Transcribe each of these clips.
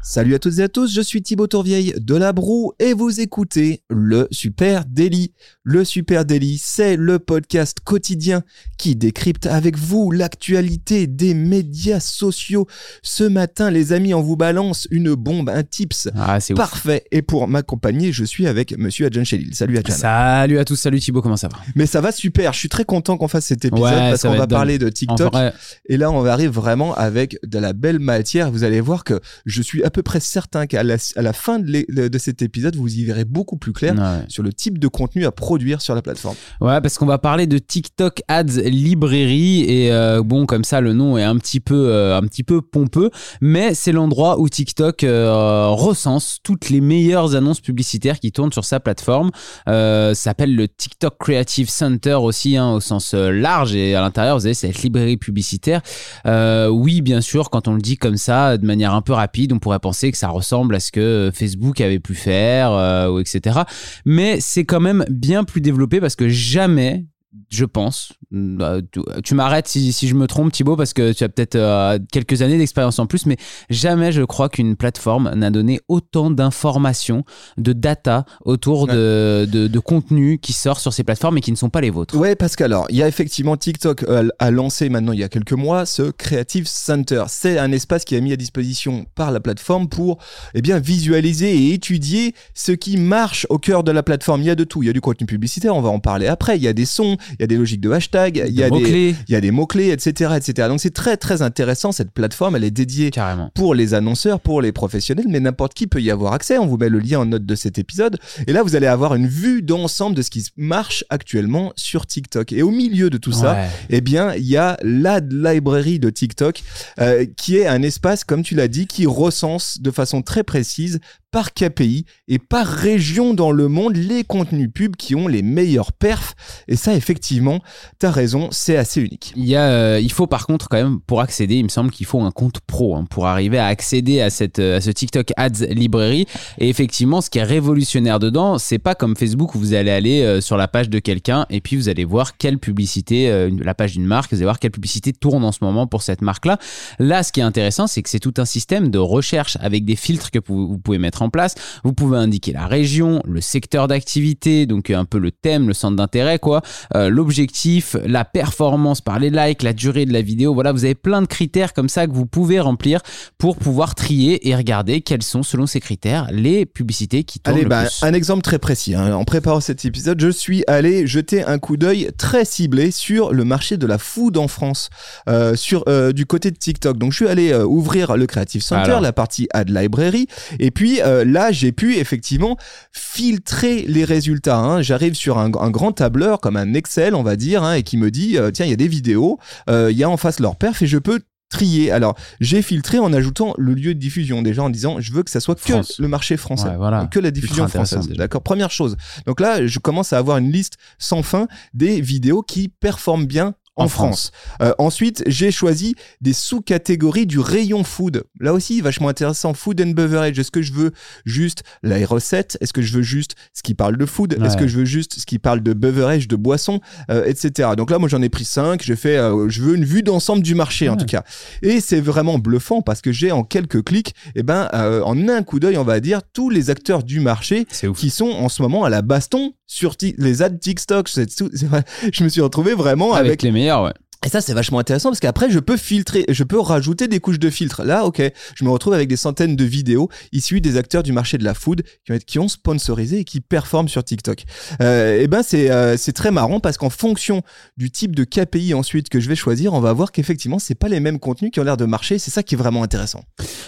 Salut à toutes et à tous, je suis Thibaut Tourvieille de La Broue et vous écoutez le Super Daily. Le Super Daily, c'est le podcast quotidien qui décrypte avec vous l'actualité des médias sociaux. Ce matin, les amis, on vous balance une bombe, un tips Ah, c'est ouf. parfait. Et pour m'accompagner, je suis avec monsieur Adjan Chelil. Salut Adjan. Salut à tous, salut Thibaut, comment ça va? Mais ça va super, je suis très content qu'on fasse cet épisode Ouais, parce qu'on va parler de TikTok. vrai, Et là, on arrive vraiment avec de la belle matière. Vous allez voir que je suis à peu près certain qu'à la, à la fin de, cet épisode, vous y verrez beaucoup plus clair ouais. sur le type de contenu à produire sur la plateforme. Ouais, parce qu'on va parler de TikTok Ads Librairie et euh, bon, comme ça, le nom est un petit peu, euh, un petit peu pompeux, mais c'est l'endroit où TikTok euh, recense toutes les meilleures annonces publicitaires qui tournent sur sa plateforme. Ça s'appelle le TikTok Creative Center aussi, hein, au sens large, et à l'intérieur, vous avez cette librairie publicitaire. Oui, bien sûr, quand on le dit comme ça, de manière un peu rapide, on pourrait penser que ça ressemble à ce que Facebook avait pu faire, euh, ou etc. Mais c'est quand même bien plus développé parce que jamais, je pense, euh, tu, m'arrêtes si, si je me trompe Thibaut parce que tu as peut-être euh, quelques années d'expérience en plus, mais jamais je crois qu'une plateforme n'a donné autant d'informations, de data autour de, de, de contenu qui sort sur ces plateformes et qui ne sont pas les vôtres. Ouais, parce qu'alors, il y a effectivement TikTok euh, a lancé maintenant il y a quelques mois ce Creative Center. C'est un espace qui est mis à disposition par la plateforme pour eh bien visualiser et étudier ce qui marche au cœur de la plateforme. Il y a de tout. Il y a du contenu publicitaire, on va en parler après. Il y a des sons, il y a des logiques de hashtag, il y a des mots-clés. il y a des mots-clés, etc., etc. Donc c'est très très intéressant. Cette plateforme, elle est dédiée Carrément. pour les annonceurs, pour les professionnels, mais n'importe qui peut y avoir accès. On vous met le lien en note de cet épisode. Et là, vous allez avoir une vue d'ensemble de ce qui marche actuellement sur TikTok. Et au milieu de tout ça, eh bien, il y a l'ad library de TikTok, euh, qui est un espace, comme tu l'as dit, qui recense de façon très précise par KPI et par région dans le monde les contenus pubs qui ont les meilleurs perfs. Et ça, effectivement, t'as raison, c'est assez unique. Il, y a, euh, il faut par contre quand même, pour accéder, il me semble qu'il faut un compte pro hein, pour arriver à accéder à, cette, euh, à ce TikTok Ads Librairie. Et effectivement, ce qui est révolutionnaire dedans, c'est pas comme Facebook où vous allez aller euh, sur la page de quelqu'un et puis vous allez voir quelle publicité, la page d'une marque, vous allez voir quelle publicité tourne en ce moment pour cette marque-là. Là, ce qui est intéressant, c'est que c'est tout un système de recherche avec des filtres que vous pouvez mettre en place. Vous pouvez indiquer la région, le secteur d'activité, donc un peu le thème, le centre d'intérêt, quoi, euh, l'objectif, la performance par les likes, la durée de la vidéo. Voilà, vous avez plein de critères comme ça que vous pouvez remplir pour pouvoir trier et regarder quelles sont, selon ces critères, les publicités qui tournent Allez, le bah, plus. un exemple très précis. hein. En préparant cet épisode, je suis allé jeter un coup d'œil très ciblé sur le marché de la food en France, euh, sur euh, du côté de TikTok. Donc, je suis allé euh, ouvrir le Creative Center, Alors. la partie Ad Library, et puis euh, là, j'ai pu effectivement filtrer les résultats. hein. J'arrive sur un, un grand tableur comme un Excel, on va dire, hein, et qui me dit euh, tiens, il y a des vidéos, euh, il y a en face leur perf, et je peux trier. Alors, j'ai filtré en ajoutant le lieu de diffusion déjà en disant je veux que ça soit que France. le marché français Ouais, voilà. que la diffusion française. D'accord, première chose. Donc là, je commence à avoir une liste sans fin des vidéos qui performent bien en, En France. Euh, ensuite, j'ai choisi des sous-catégories du rayon food. Là aussi, vachement intéressant. Food and beverage. Est-ce que je veux juste la recette Est-ce que je veux juste ce qui parle de food? Est-ce que je veux juste ce qui parle de beverage, de boisson, euh, etc. Donc là, moi, j'en ai pris cinq. J'ai fait, euh, je veux une vue d'ensemble du marché en tout cas. Et c'est vraiment bluffant parce que j'ai en quelques clics, eh ben, euh, en un coup d'œil, on va dire, tous les acteurs du marché qui sont en ce moment à la baston sur les ads TikTok. Je me suis retrouvé vraiment Avec, avec. les meilleurs, ouais. Et ça, c'est vachement intéressant parce qu'après, je peux filtrer, je peux rajouter des couches de filtre. Là, ok, je me retrouve avec des centaines de vidéos issues des acteurs du marché de la food qui ont, sponsorisé et qui performent sur TikTok. Euh, et ben, c'est euh, très marrant parce qu'en fonction du type de KPI ensuite que je vais choisir, on va voir qu'effectivement, c'est pas les mêmes contenus qui ont l'air de marcher. C'est ça qui est vraiment intéressant.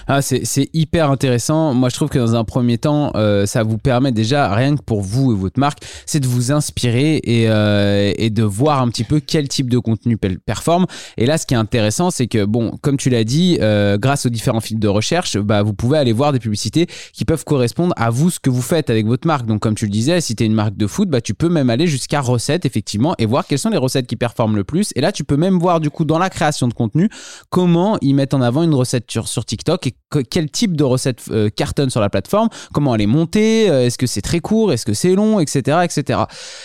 Ah, c'est hyper intéressant. Moi, je trouve que dans un premier temps, euh, ça vous permet déjà, rien que pour vous et votre marque, c'est de vous inspirer et, euh, et de voir un petit peu quel type de contenu pel- performe. Et là, ce qui est intéressant, c'est que, bon, comme tu l'as dit, euh, grâce aux différents filtres de recherche, bah, vous pouvez aller voir des publicités qui peuvent correspondre à vous, ce que vous faites avec votre marque. Donc, comme tu le disais, si tu es une marque de foot, bah, tu peux même aller jusqu'à recettes, effectivement, et voir quelles sont les recettes qui performent le plus. Et là, tu peux même voir, du coup, dans la création de contenu, comment ils mettent en avant une recette sur, TikTok et quel type de recette euh, cartonne sur la plateforme, comment elle est montée, euh, est-ce que c'est très court, est-ce que c'est long, etc., etc.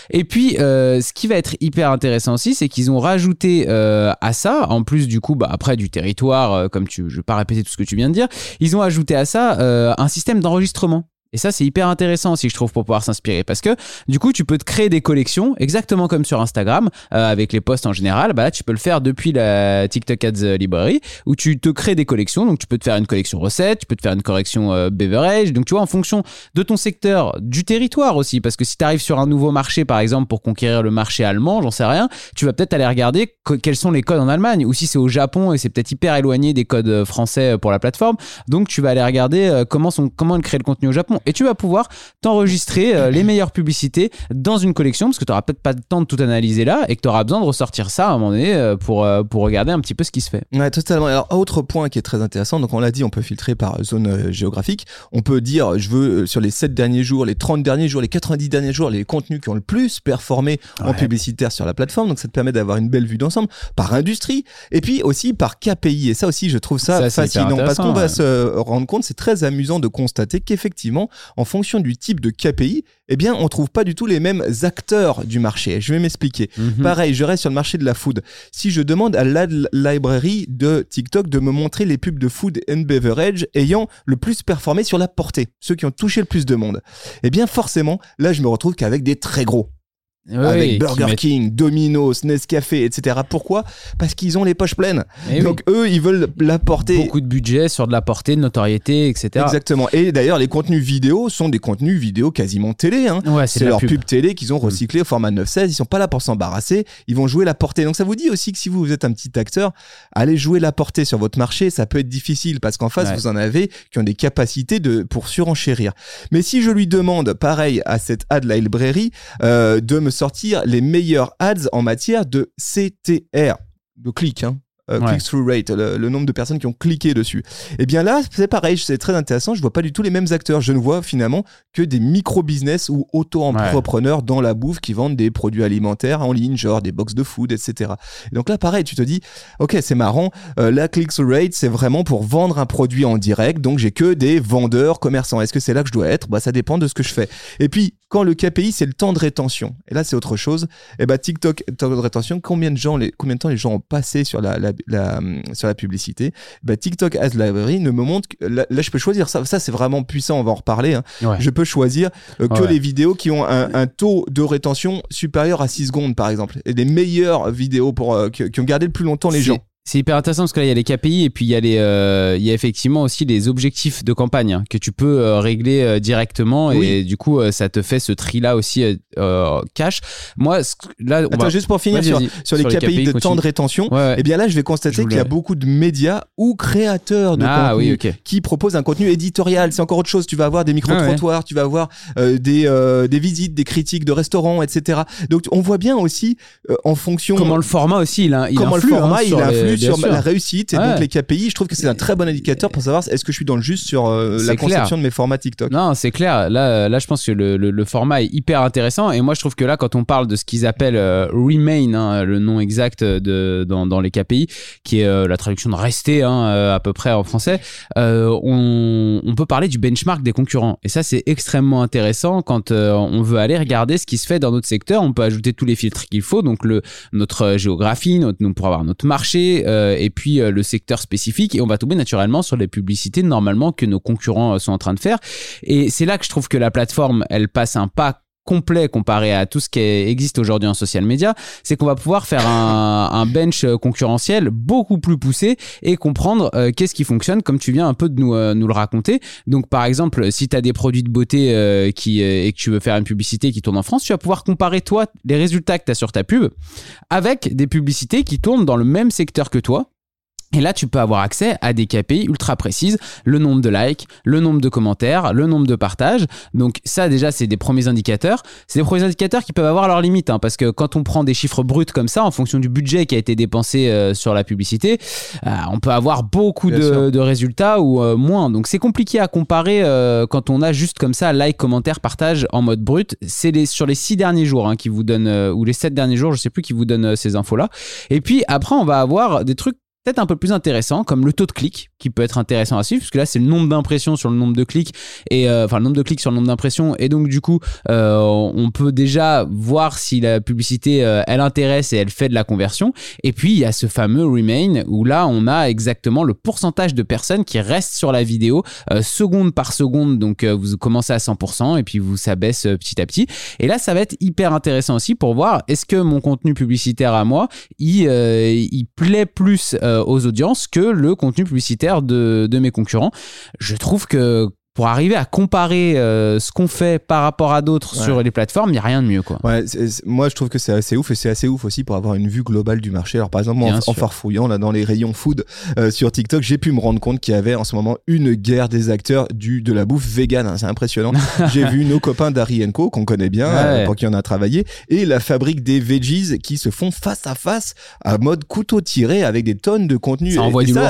Et puis, euh, ce qui va être hyper intéressant aussi, c'est qu'ils ont rajouté à ça, en plus du coup, bah, après du territoire, comme tu, je vais pas répéter tout ce que tu viens de dire, ils ont ajouté à ça un système d'enregistrement. Et ça, c'est hyper intéressant aussi, je trouve, pour pouvoir s'inspirer. Parce que du coup, tu peux te créer des collections, exactement comme sur Instagram, euh, avec les posts en général. Bah là, tu peux le faire depuis la TikTok Ads Library, où tu te crées des collections. Donc, tu peux te faire une collection recette, tu peux te faire une collection euh, beverage. Donc, tu vois, en fonction de ton secteur, du territoire aussi. Parce que si tu arrives sur un nouveau marché, par exemple, pour conquérir le marché allemand, j'en sais rien, tu vas peut-être aller regarder quels sont les codes en Allemagne. Ou si c'est au Japon et c'est peut-être hyper éloigné des codes euh, français pour la plateforme. Donc, tu vas aller regarder comment, sont, comment créer le contenu au Japon et tu vas pouvoir t'enregistrer euh, les meilleures publicités dans une collection parce que tu n'auras peut-être pas le temps de tout analyser là et que tu auras besoin de ressortir ça à un moment donné euh, pour, euh, pour regarder un petit peu ce qui se fait. Ouais, totalement. Alors, autre point qui est très intéressant, donc on l'a dit, on peut filtrer par zone géographique. On peut dire, je veux sur les 7 derniers jours, les 30 derniers jours, les 90 derniers jours, les contenus qui ont le plus performé en publicitaire sur la plateforme. Donc, ça te permet d'avoir une belle vue d'ensemble par industrie et puis aussi par KPI. Et ça aussi, je trouve ça, fascinant parce qu'on va se rendre compte, c'est très amusant de constater qu'effectivement, en fonction du type de KPI, eh bien, on trouve pas du tout les mêmes acteurs du marché. Je vais m'expliquer. Mhm. Pareil, je reste sur le marché de la food. Si je demande à la librairie de TikTok de me montrer les pubs de food and beverage ayant le plus performé sur la portée, ceux qui ont touché le plus de monde, eh bien, forcément, là, je me retrouve qu'avec des très gros avec Burger King, Domino's, Nescafé, etc. Pourquoi? Parce qu'ils ont les poches pleines. Eh Donc eux, ils veulent l'apporter. Beaucoup de budget sur de la portée, de notoriété, etc. Exactement. Et d'ailleurs, les contenus vidéo sont des contenus vidéo quasiment télé. Hein. c'est leur pub. télé qu'ils ont mm. recyclé au format 9.16. Ils sont pas là pour s'embarrasser. Ils vont jouer la portée. Donc ça vous dit aussi que si vous, êtes un petit acteur, allez jouer la portée sur votre marché. Ça peut être difficile parce qu'en face, vous en avez qui ont des capacités de pour surenchérir. Mais si je lui demande, pareil à cette ad librairie, euh, de me sortir les meilleurs ads en matière de CTR, de clic, hein, euh, click-through rate, le, nombre de personnes qui ont cliqué dessus. Et eh bien là, c'est pareil, c'est très intéressant. Je vois pas du tout les mêmes acteurs. Je ne vois finalement que des micro-business ou auto-entrepreneurs dans la bouffe qui vendent des produits alimentaires en ligne, genre des box de food, etc. donc là, pareil, tu te dis, ok, c'est marrant. Euh, la click-through rate, c'est vraiment pour vendre un produit en direct. Donc j'ai que des vendeurs, commerçants. Est-ce que c'est là que je dois être? Bah ça dépend de ce que je fais. Et puis quand le KPI, c'est le temps de rétention. Et là, c'est autre chose. Et eh bah TikTok, temps de rétention. Combien de gens, les, combien de temps les gens ont passé sur la la, sur la publicité, bah, TikTok As Library ne me montre que là, je peux choisir ça. Ça, c'est vraiment puissant. On va en reparler. Hein. Je peux choisir euh, que les vidéos qui ont un, taux de rétention supérieur à 6 secondes, par exemple, et des meilleures vidéos pour euh, qui, ont gardé le plus longtemps les gens. C'est hyper intéressant parce que là, il y a les KPI et puis il y a, les, euh, il y a effectivement aussi les objectifs de campagne hein, que tu peux euh, régler euh, directement et du coup, ça te fait ce tri-là aussi cash. Moi, là, Attends, juste pour finir sur, sur, les, KPI, de temps de rétention, et eh bien là, je vais constater qu'il y a beaucoup de médias ou créateurs de ah, contenu qui proposent un contenu éditorial. C'est encore autre chose. Tu vas avoir des micro-trottoirs, tu vas avoir des, des visites, des critiques de restaurants, etc. Donc, on voit bien aussi en fonction. Comment le format aussi, il, il comment influe, le format, il influe sur la réussite et donc les KPI. Je trouve que c'est un très bon indicateur pour savoir est-ce que je suis dans le juste sur euh, la conception de mes formats TikTok. Non, c'est clair. Là, là, je pense que le, le, format est hyper intéressant. Et moi, je trouve que là, quand on parle de ce qu'ils appellent euh, remain, hein, le nom exact de, dans, dans les KPI, qui est euh, la traduction de rester hein, à peu près en français, on, on, peut parler du benchmark des concurrents. Et ça, c'est extrêmement intéressant quand on veut aller regarder ce qui se fait dans notre secteur. On peut ajouter tous les filtres qu'il faut, donc le, notre géographie, notre, pour avoir notre marché, euh, et puis euh, le secteur spécifique et on va tomber naturellement sur les publicités normalement que nos concurrents euh, sont en train de faire. Et c'est là que je trouve que la plateforme elle passe un pas complet comparé à tout ce qui existe aujourd'hui en social media, c'est qu'on va pouvoir faire un, bench concurrentiel beaucoup plus poussé et comprendre qu'est-ce qui fonctionne comme tu viens un peu de nous, nous le raconter. Donc par exemple, si tu as des produits de beauté qui, et que tu veux faire une publicité qui tourne en France, tu vas pouvoir comparer toi les résultats que tu as sur ta pub avec des publicités qui tournent dans le même secteur que toi Et là, tu peux avoir accès à des KPI ultra précises, le nombre de likes, le nombre de commentaires, le nombre de partages. Donc ça, déjà, c'est des premiers indicateurs. C'est des premiers indicateurs qui peuvent avoir leurs limites, hein, parce que quand on prend des chiffres bruts comme ça, en fonction du budget qui a été dépensé euh, sur la publicité, euh, on peut avoir beaucoup de, résultats ou euh, moins. Donc c'est compliqué à comparer euh, quand on a juste comme ça like, commentaire, partage en mode brut. C'est les, sur les six derniers jours hein, qui vous donnent, euh, ou les sept derniers jours, je sais plus, qui vous donnent ces infos-là. Et puis après, on va avoir des trucs peut-être un peu plus intéressants, comme le taux de clic, qui peut être intéressant à suivre, parce que là, c'est le nombre d'impressions sur le nombre de clics, et euh, enfin le nombre de clics sur le nombre d'impressions, et donc du coup, euh, on peut déjà voir si la publicité, euh, elle intéresse et elle fait de la conversion. Et puis, il y a ce fameux remain, où là, on a exactement le pourcentage de personnes qui restent sur la vidéo, euh, seconde par seconde, donc euh, vous commencez à 100%, et puis vous ça baisse euh, petit à petit. Et là, ça va être hyper intéressant aussi pour voir est-ce que mon contenu publicitaire à moi, il, il plaît plus aux audiences que le contenu publicitaire de, de mes concurrents. Je trouve que pour arriver à comparer euh, ce qu'on fait par rapport à d'autres Ouais. sur les plateformes, il n'y a rien de mieux. Quoi. Ouais, moi je trouve que c'est assez ouf et c'est assez ouf aussi pour avoir une vue globale du marché. Alors par exemple, moi, en, farfouillant là dans les rayons food euh, sur TikTok, j'ai pu me rendre compte qu'il y avait en ce moment une guerre des acteurs du de la bouffe vegan. hein. c'est impressionnant. j'ai vu nos copains d'Harry Co qu'on connaît bien, Ouais. euh, pour qui on a travaillé, et la fabrique des veggies qui se font face à face à mode couteau tiré avec des tonnes de contenu. Ça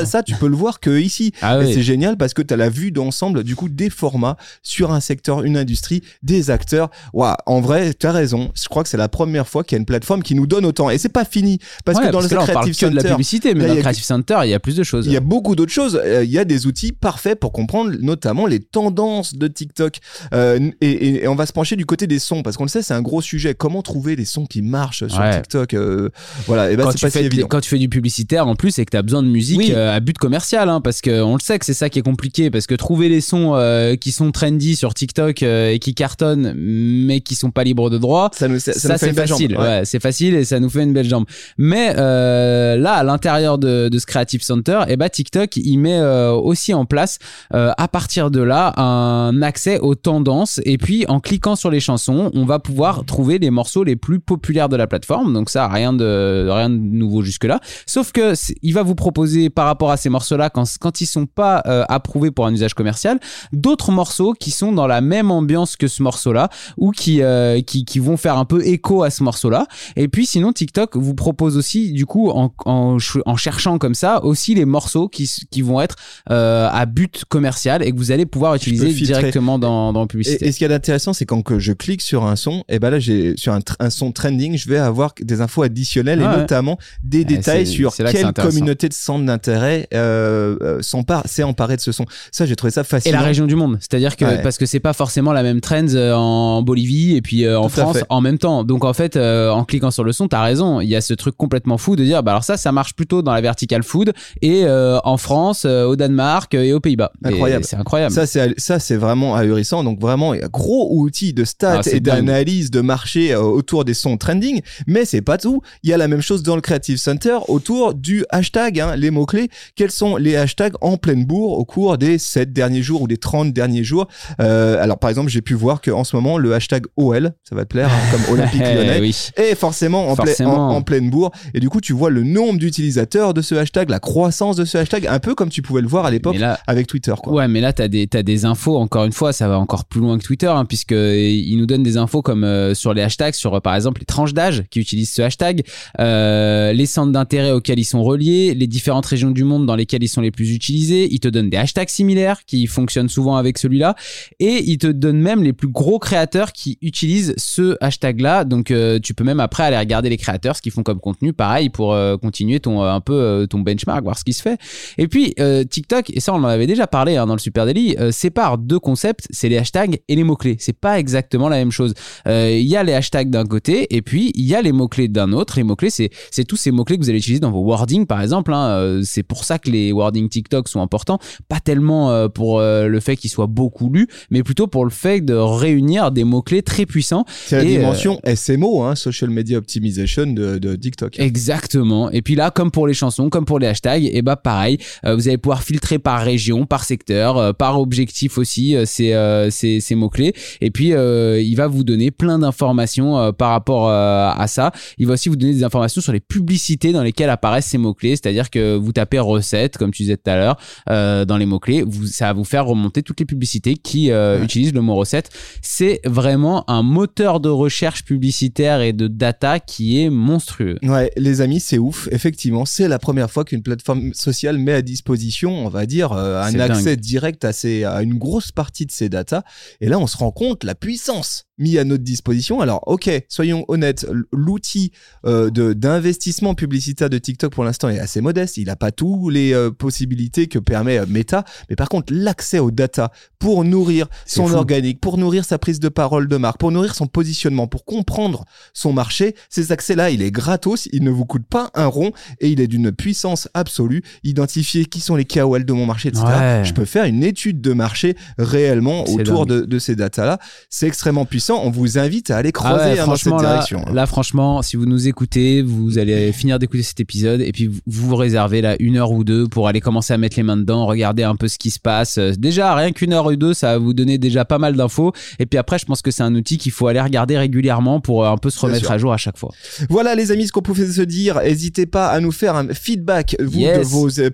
et ça, tu peux le voir que ici. Ah oui. c'est génial parce que tu as la vue d'ensemble du coup des formats sur un secteur, une industrie, des acteurs. Waouh, en vrai, tu as raison. Je crois que c'est la première fois qu'il y a une plateforme qui nous donne autant. Et c'est pas fini parce Ouais, que dans le là, on parle Creative que de la Center, publicité, mais là, dans le Creative Center, il y a plus de choses. il y a beaucoup d'autres choses. Euh, Il y a des outils parfaits pour comprendre notamment les tendances de TikTok. Euh, et, et- et on va se pencher du côté des sons parce qu'on le sait, c'est un gros sujet. Comment trouver des sons qui marchent sur Ouais. TikTok euh, Voilà, et ben quand, c'est tu pas si fais, évident. quand tu fais du publicitaire en plus et que tu as besoin de musique Oui. euh, à but commercial hein, parce que on le sait que c'est ça qui est compliqué parce que trouver les sons euh, qui sont trendy sur TikTok euh, et qui cartonnent mais qui sont pas libres de droit Ça nous, ça, ça ça, c'est une belle jambe. facile, Ouais. ouais, c'est facile et ça nous fait une belle jambe. Mais euh, là, à l'intérieur de, de ce Creative Center, et bah TikTok, il met aussi en place à partir de là un accès aux tendances et puis en cliquant sur les chansons, on va pouvoir trouver les morceaux les plus populaires de la plateforme. Donc ça, rien de rien de nouveau jusque là. Sauf que il va vous proposer par rapport à ces morceaux-là quand quand ils sont pas approuvés pour un usage commercial, d'autres morceaux qui sont dans la même ambiance que ce morceau-là ou qui, euh, qui, qui vont faire un peu écho à ce morceau-là. Et puis sinon, TikTok vous propose aussi, du coup, en, en, ch- en cherchant comme ça, aussi les morceaux qui, qui vont être euh, à but commercial et que vous allez pouvoir utiliser directement dans, dans la publicité. Et, et ce qui est intéressant, c'est quand que je clique sur un son, et ben là, j'ai sur un, son trending, je vais avoir des infos additionnelles Ah et ouais. notamment des Ouais, détails sur quelle communauté de centres d'intérêt euh, s'empare, s'est emparée de ce son. Ça, j'ai trouvé ça Et fascinant. la région du monde, c'est-à-dire que Ouais. parce que c'est pas forcément la même trend euh, en Bolivie et puis euh, en Tout France en même temps. Donc en fait, euh, en cliquant sur le son, t'as raison. Il y a ce truc complètement fou de dire, bah alors ça, ça marche plutôt dans la vertical food et euh, en France, euh, au Danemark et aux Pays-Bas. Incroyable. C'est incroyable. Ça, c'est ça, c'est vraiment ahurissant. Donc vraiment, il y a gros outil de stats Ah, et d'analyse de marché autour des sons trending. Mais c'est pas tout. Il y a la même chose dans le Creative Center autour du hashtag, hein, les mots clés. Quels sont les hashtags en pleine bourre au cours des 7 derniers jours ou des 30 derniers jours Euh, Alors par exemple, j'ai pu voir qu'en ce moment, le hashtag OL, ça va te plaire, hein, comme Olympique Eh Lyonnais. oui. Et forcément en, plein- Forcément. en, en pleine bourre. Et du coup, tu vois le nombre d'utilisateurs de ce hashtag, la croissance de ce hashtag, un peu comme tu pouvais le voir à l'époque avec Twitter. Quoi. Ouais, mais là, des, t'as des infos, encore une fois, ça va encore plus loin que Twitter, hein, puisque il nous donne des infos comme euh, sur les hashtags, sur euh, par exemple les tranches d'âge qui utilisent ce hashtag, euh, les centres d'intérêt auxquels ils sont reliés, les différentes régions du monde dans lesquelles ils sont les plus utilisés. Il te donne des hashtags similaires qui fonctionnent souvent avec celui-là, et il te donne même les plus gros créateurs qui utilisent ce hashtag-là. Donc, euh, tu peux même après aller regarder les créateurs, ce qu'ils font comme contenu, pareil, pour euh, continuer ton euh, un peu ton benchmark, voir ce qui se fait. Et puis TikTok, et ça on en avait déjà parlé hein, dans le Super Daily, sépare deux concepts, c'est les hashtags et les mots-clés. C'est pas exactement la même chose. Il y a les hashtags d'un côté et puis il y a les mots-clés d'un autre. Les mots-clés, c'est, c'est tous ces mots-clés que vous allez utiliser dans vos wordings par exemple. hein. C'est pour ça que les wordings TikTok sont importants. Pas tellement pour le, fait qu'il soit beaucoup lu, mais plutôt pour le fait de réunir des mots-clés très puissants. C'est la euh, dimension SMO, hein, Social Media Optimization de, de TikTok. Exactement. Et puis là, comme pour les chansons, comme pour les hashtags, et bah pareil, euh, vous allez pouvoir filtrer par région, par secteur, euh, par objectif aussi euh, ces, euh, ces, ces mots-clés. Et puis, euh, il va vous donner plein d'informations euh, par rapport à ça. Il va aussi vous donner des informations sur les publicités dans lesquelles apparaissent ces mots-clés. C'est-à-dire que vous tapez recette, comme tu disais tout à l'heure, euh, dans les mots-clés, vous, ça va vous faire remonter toutes les publicités qui euh, Ouais. utilisent le mot recette. C'est vraiment un moteur de recherche publicitaire et de data qui est monstrueux. Ouais, les amis, c'est ouf. Effectivement, c'est la première fois qu'une plateforme sociale met à disposition, on va dire, euh, un accès direct à, ces, à une grosse partie de ces datas. Et là, on se rend compte la puissance mise à notre disposition. Alors, ok, soyons honnêtes, l'outil euh, de- d'investissement publicitaire de TikTok pour l'instant est assez modeste. Il n'a pas toutes les euh, possibilités que permet Meta, mais par contre, l'accès aux data pour nourrir son fou. organique, pour nourrir sa prise de parole de marque, pour nourrir son positionnement, pour comprendre son marché, ces accès-là, il est gratos, il ne vous coûte pas un rond et il est d'une puissance absolue. Identifier qui sont les KOL de mon marché, etc. Ouais. Je peux faire une étude de marché réellement autour de, de ces datas-là. C'est extrêmement puissant. On vous invite à aller creuser Ah ouais, hein, dans cette franchement, là, direction. hein. là, franchement, si vous nous écoutez, vous allez finir d'écouter cet épisode et puis vous vous réservez là une heure ou deux pour aller commencer à mettre les mains dedans, regarder un peu ce qui se passe. Euh, Rien qu'une heure ou deux, ça va vous donner déjà pas mal d'infos. Et puis après, je pense que c'est un outil qu'il faut aller regarder régulièrement pour euh, un peu se remettre à jour à chaque fois. Voilà les amis ce qu'on pouvait se dire. N'hésitez pas à nous faire un feedback vous Yes. de vos euh,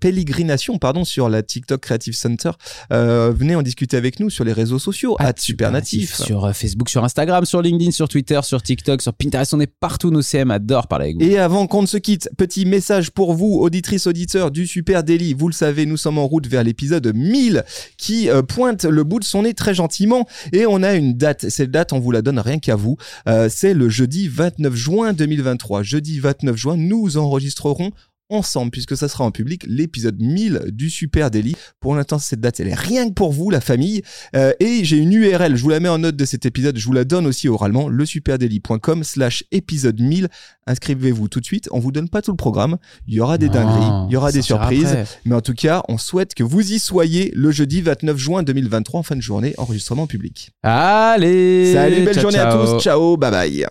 pérégrinations pardon sur la TikTok Creative Center. Euh, venez en discuter avec nous sur les réseaux sociaux at Supernatif. Sur Facebook, sur Instagram, sur LinkedIn, sur Twitter, sur TikTok, sur Pinterest. On est partout. Nos CM adorent parler avec vous. Et avant qu'on ne se quitte, petit message pour vous, auditrices, auditeurs du Super Daily. Vous le savez, nous sommes en route vers l'épisode 1000 qui euh, pointe le bout de son nez très gentiment. Et on a une date. Cette date, on vous la donne rien qu'à vous. Euh, C'est le jeudi 29 juin 2023. Jeudi 29 juin, nous enregistrerons ensemble, puisque ça sera en public, l'épisode 1000 du Super Daily. Pour l'instant, cette date, elle est rien que pour vous, la famille. Euh, et j'ai une URL, je vous la mets en note de cet épisode, je vous la donne aussi oralement, lesuperdaily.com slash épisode 1000. Inscrivez-vous tout de suite, on vous donne pas tout le programme, il y aura des dingueries, il y aura des surprises, après. mais en tout cas, on souhaite que vous y soyez le jeudi 29 juin 2023 en fin de journée, enregistrement public. Allez Salut, belle ciao, journée à tous, ciao, bye bye.